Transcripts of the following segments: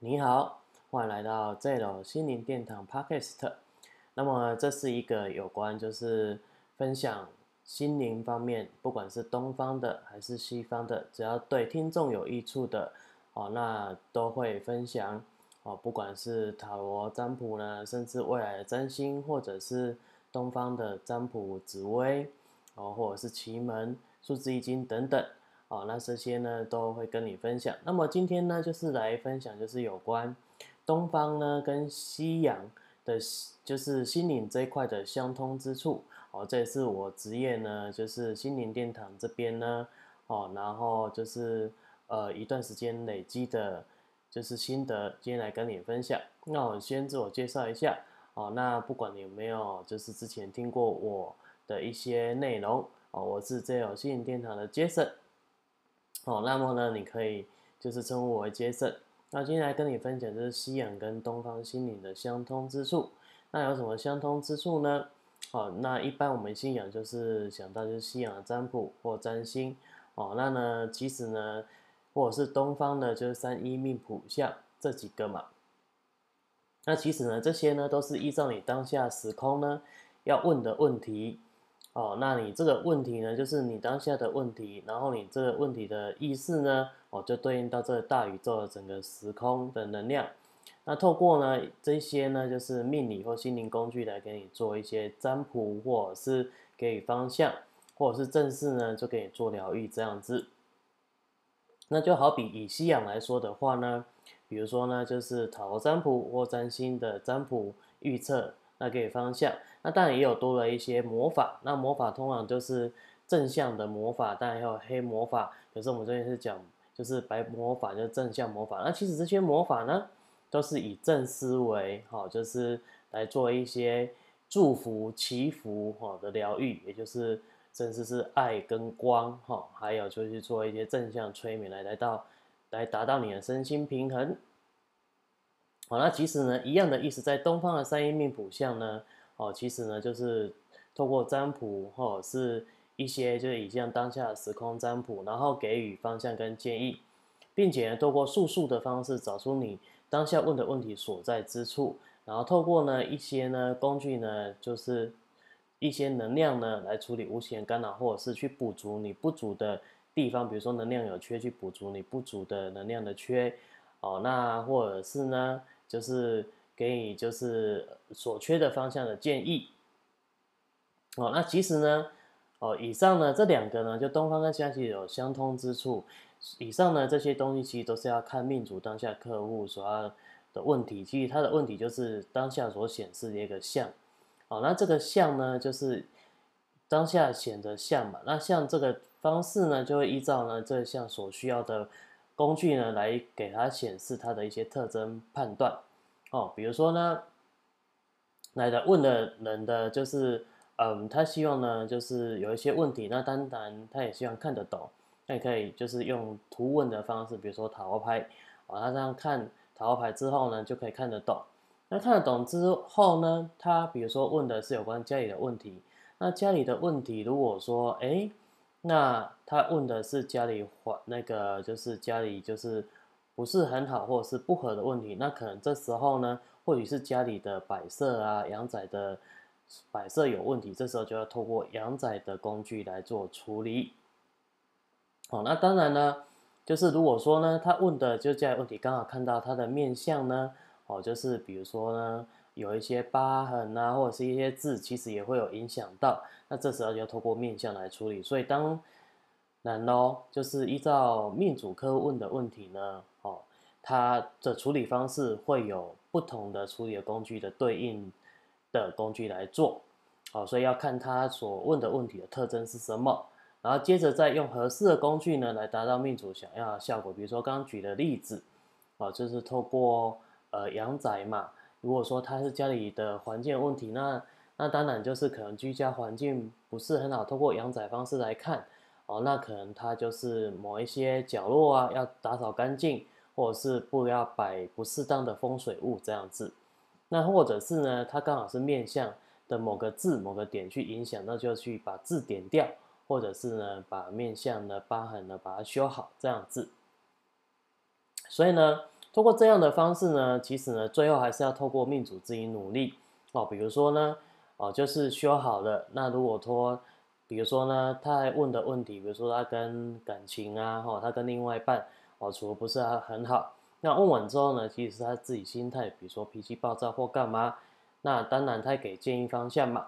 你好，欢迎来到 Zero 心灵殿堂 Podcast。那么这是一个有关就是分享心灵方面，不管是东方的还是西方的，只要对听众有益处的哦，那都会分享哦。不管是塔罗占卜呢，甚至未来的占星，或者是东方的占卜紫薇哦，或者是奇门数字易经等等。哦，那这些呢都会跟你分享。那么今天呢，就是来分享，就是有关东方呢跟西洋的，就是心灵这一块的相通之处。哦，这也是我职业呢，就是心灵殿堂这边呢，哦，然后就是呃一段时间累积的，就是心得，今天来跟你分享。那我先自我介绍一下。哦，那不管你有没有，就是之前听过我的一些内容，哦，我是这有心灵殿堂的 Jason。哦，那么呢，你可以就是称呼我为 Jason。那今天来跟你分享就是西洋跟东方心灵的相通之处。那有什么相通之处呢？哦，那一般我们信仰就是想到就是西洋占卜或占星。哦，那呢，其实呢，或者是东方的，就是三一命谱相这几个嘛。那其实呢，这些呢都是依照你当下时空呢要问的问题。哦，那你这个问题呢，就是你当下的问题，然后你这个问题的意思呢，哦，就对应到这大宇宙的整个时空的能量。那透过呢这些呢，就是命理或心灵工具来给你做一些占卜，或者是给予方向，或者是正式呢就给你做疗愈这样子。那就好比以西洋来说的话呢，比如说呢，就是塔罗占卜或占星的占卜预测。那给方向，那当然也有多了一些魔法。那魔法通常就是正向的魔法，当然还有黑魔法。可是我们这边是讲就是白魔法，就是正向魔法。那其实这些魔法呢，都是以正思维，哈，就是来做一些祝福、祈福，哈的疗愈，也就是甚至是爱跟光，哈，还有就是做一些正向催眠，来来到来达到你的身心平衡。好，那其实呢，一样的意思，在东方的三阴命谱相呢，哦，其实呢，就是透过占卜，或者是一些就是以这样当下的时空占卜，然后给予方向跟建议，并且呢，透过数数的方式找出你当下问的问题所在之处，然后透过呢一些呢工具呢，就是一些能量呢来处理无形干扰，或者是去补足你不足的地方，比如说能量有缺，去补足你不足的能量的缺，哦，那或者是呢。就是给你就是所缺的方向的建议，哦，那其实呢，哦，以上呢这两个呢，就东方跟西方其实有相通之处。以上呢这些东西其实都是要看命主当下客户所要的问题，其实他的问题就是当下所显示的一个像，哦，那这个像呢就是当下显的像嘛，那像这个方式呢就会依照呢这项所需要的。工具呢，来给它显示它的一些特征判断，哦，比如说呢，来的问的人的就是，嗯，他希望呢，就是有一些问题，那当然他也希望看得懂，那也可以就是用图文的方式，比如说塔罗牌，啊，他这样看塔罗牌之后呢，就可以看得懂。那看得懂之后呢，他比如说问的是有关家里的问题，那家里的问题，如果说，哎。那他问的是家里环那个就是家里就是不是很好或者是不合的问题，那可能这时候呢，或许是家里的摆设啊、阳仔的摆设有问题，这时候就要透过阳仔的工具来做处理。好，那当然呢，就是如果说呢，他问的就家里问题，刚好看到他的面相呢，哦，就是比如说呢。有一些疤痕啊，或者是一些痣，其实也会有影响到。那这时候就要透过面相来处理。所以当然喽，就是依照命主科问的问题呢，哦，它的处理方式会有不同的处理的工具的对应的工具来做。哦，所以要看他所问的问题的特征是什么，然后接着再用合适的工具呢，来达到命主想要的效果。比如说刚刚举的例子，哦，就是透过呃阳宅嘛。如果说他是家里的环境问题，那那当然就是可能居家环境不是很好。透过阳仔方式来看，哦，那可能他就是某一些角落啊要打扫干净，或者是不要摆不适当的风水物这样子。那或者是呢，他刚好是面向的某个字某个点去影响，那就去把字点掉，或者是呢把面向的疤痕呢把它修好这样子。所以呢。通过这样的方式呢，其实呢，最后还是要透过命主自己努力哦。比如说呢，哦，就是修好了。那如果说，比如说呢，他还问的问题，比如说他跟感情啊，哈，他跟另外一半哦，处的不是很好。那问完之后呢，其实他自己心态，比如说脾气暴躁或干嘛。那当然他给建议方向嘛，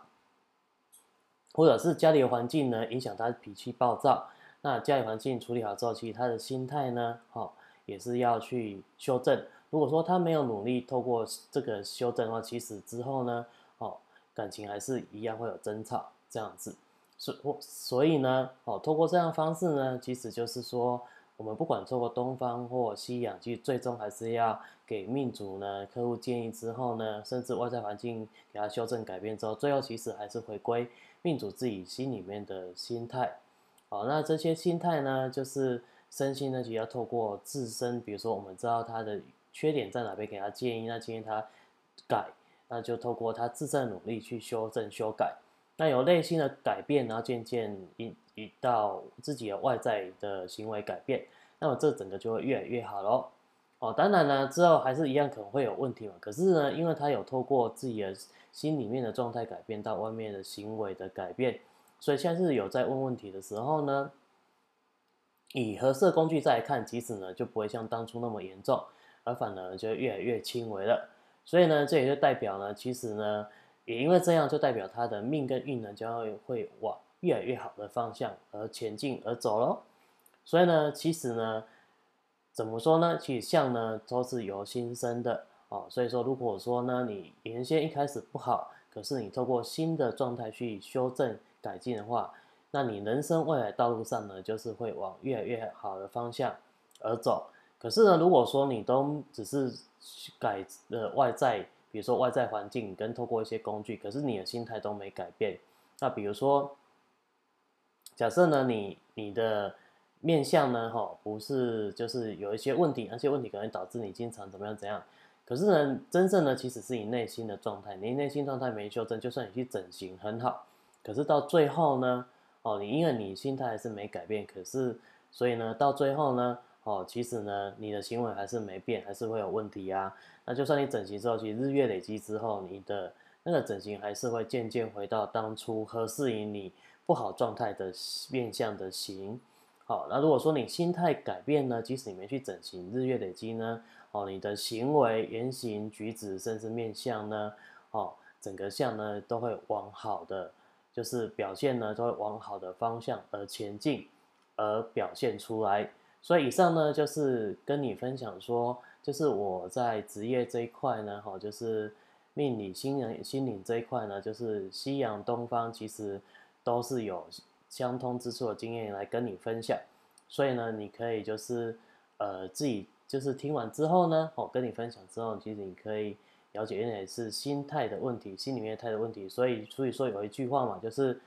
或者是家里的环境呢影响他脾气暴躁。那家里环境处理好之后，其实他的心态呢，哦，也是要去修正。如果说他没有努力透过这个修正的话，其实之后呢，哦，感情还是一样会有争吵这样子。所所以呢，哦，透过这样方式呢，其实就是说，我们不管透过东方或西洋，其实最终还是要给命主呢客户建议之后呢，甚至外在环境给他修正改变之后，最后其实还是回归命主自己心里面的心态。好，那这些心态呢，就是身心呢，其实要透过自身，比如说我们知道他的缺点在哪边，给他建议，那建议他改，那就透过他自身的努力去修正修改。那有内心的改变，然后渐渐引引到自己的外在的行为改变，那么这整个就会越来越好喽。哦，当然呢，之后还是一样可能会有问题嘛。可是呢，因为他有透过自己的心里面的状态改变到外面的行为的改变，所以现在是有在问问题的时候呢，以合适工具再来看，即使呢就不会像当初那么严重，而反而就越来越轻微了。所以呢，这也就代表呢，其实呢。也因为这样，就代表他的命跟运呢，将会会往越来越好的方向而前进而走喽。所以呢，其实呢，怎么说呢？其实相呢都是由心生的哦。所以说，如果说呢，你原先一开始不好，可是你透过新的状态去修正改进的话，那你人生未来道路上呢，就是会往越来越好的方向而走。可是呢，如果说你都只是改的外在，比如说外在环境跟透过一些工具，可是你的心态都没改变。那比如说，假设呢，你你的面相呢，哈，不是就是有一些问题，那些问题可能导致你经常怎么样怎样。可是呢，真正呢，其实是你内心的状态，你内心状态没修正，就算你去整形很好，可是到最后呢，哦，你因为你心态还是没改变，可是所以呢，到最后呢。哦，其实呢，你的行为还是没变，还是会有问题啊。那就算你整形之后，其实日月累积之后，你的那个整形还是会渐渐回到当初合适于你不好状态的面相的形。好，那如果说你心态改变呢，即使你没去整形，日月累积呢，哦，你的行为、言行举止，甚至面相呢，哦，整个相呢都会往好的，就是表现呢都会往好的方向而前进，而表现出来。所以以上呢，就是跟你分享说，就是我在职业这一块呢，哈，就是命理、心灵、心灵这一块呢，就是西洋、东方其实都是有相通之处的经验来跟你分享。所以呢，你可以就是呃自己就是听完之后呢，哦，跟你分享之后，其实你可以了解原来是心态的问题，心里面态的问题。所以所以说有一句话嘛，就是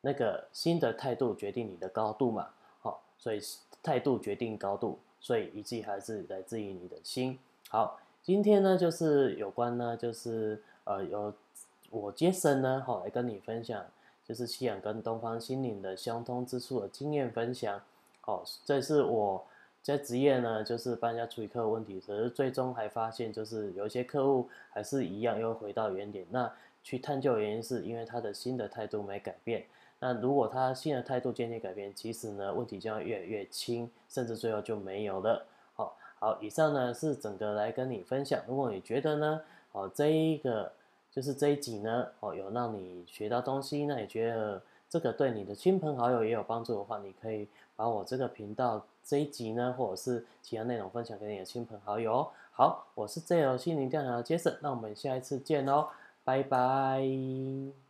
那个心的态度决定你的高度嘛，好，所以。态度决定高度，所以一切还是来自于你的心。好，今天呢就是有关呢，就是呃有我杰森呢，好来跟你分享，就是西洋跟东方心灵的相通之处的经验分享。好，这是我在职业呢，就是帮人家处理客户问题，可是最终还发现，就是有一些客户还是一样，又回到原点。那去探究原因，是因为他的新的态度没改变。那如果他新的态度渐渐改变，其实呢，问题将越来越轻，甚至最后就没有了。好，好，以上呢是整个来跟你分享。如果你觉得呢，哦，这一个就是这一集呢，哦，有让你学到东西，那你觉得这个对你的亲朋好友也有帮助的话，你可以把我这个频道这一集呢，或者是其他内容分享给你的亲朋好友。好，我是 J L 心灵调查的 Jason，那我们下一次见哦，拜拜。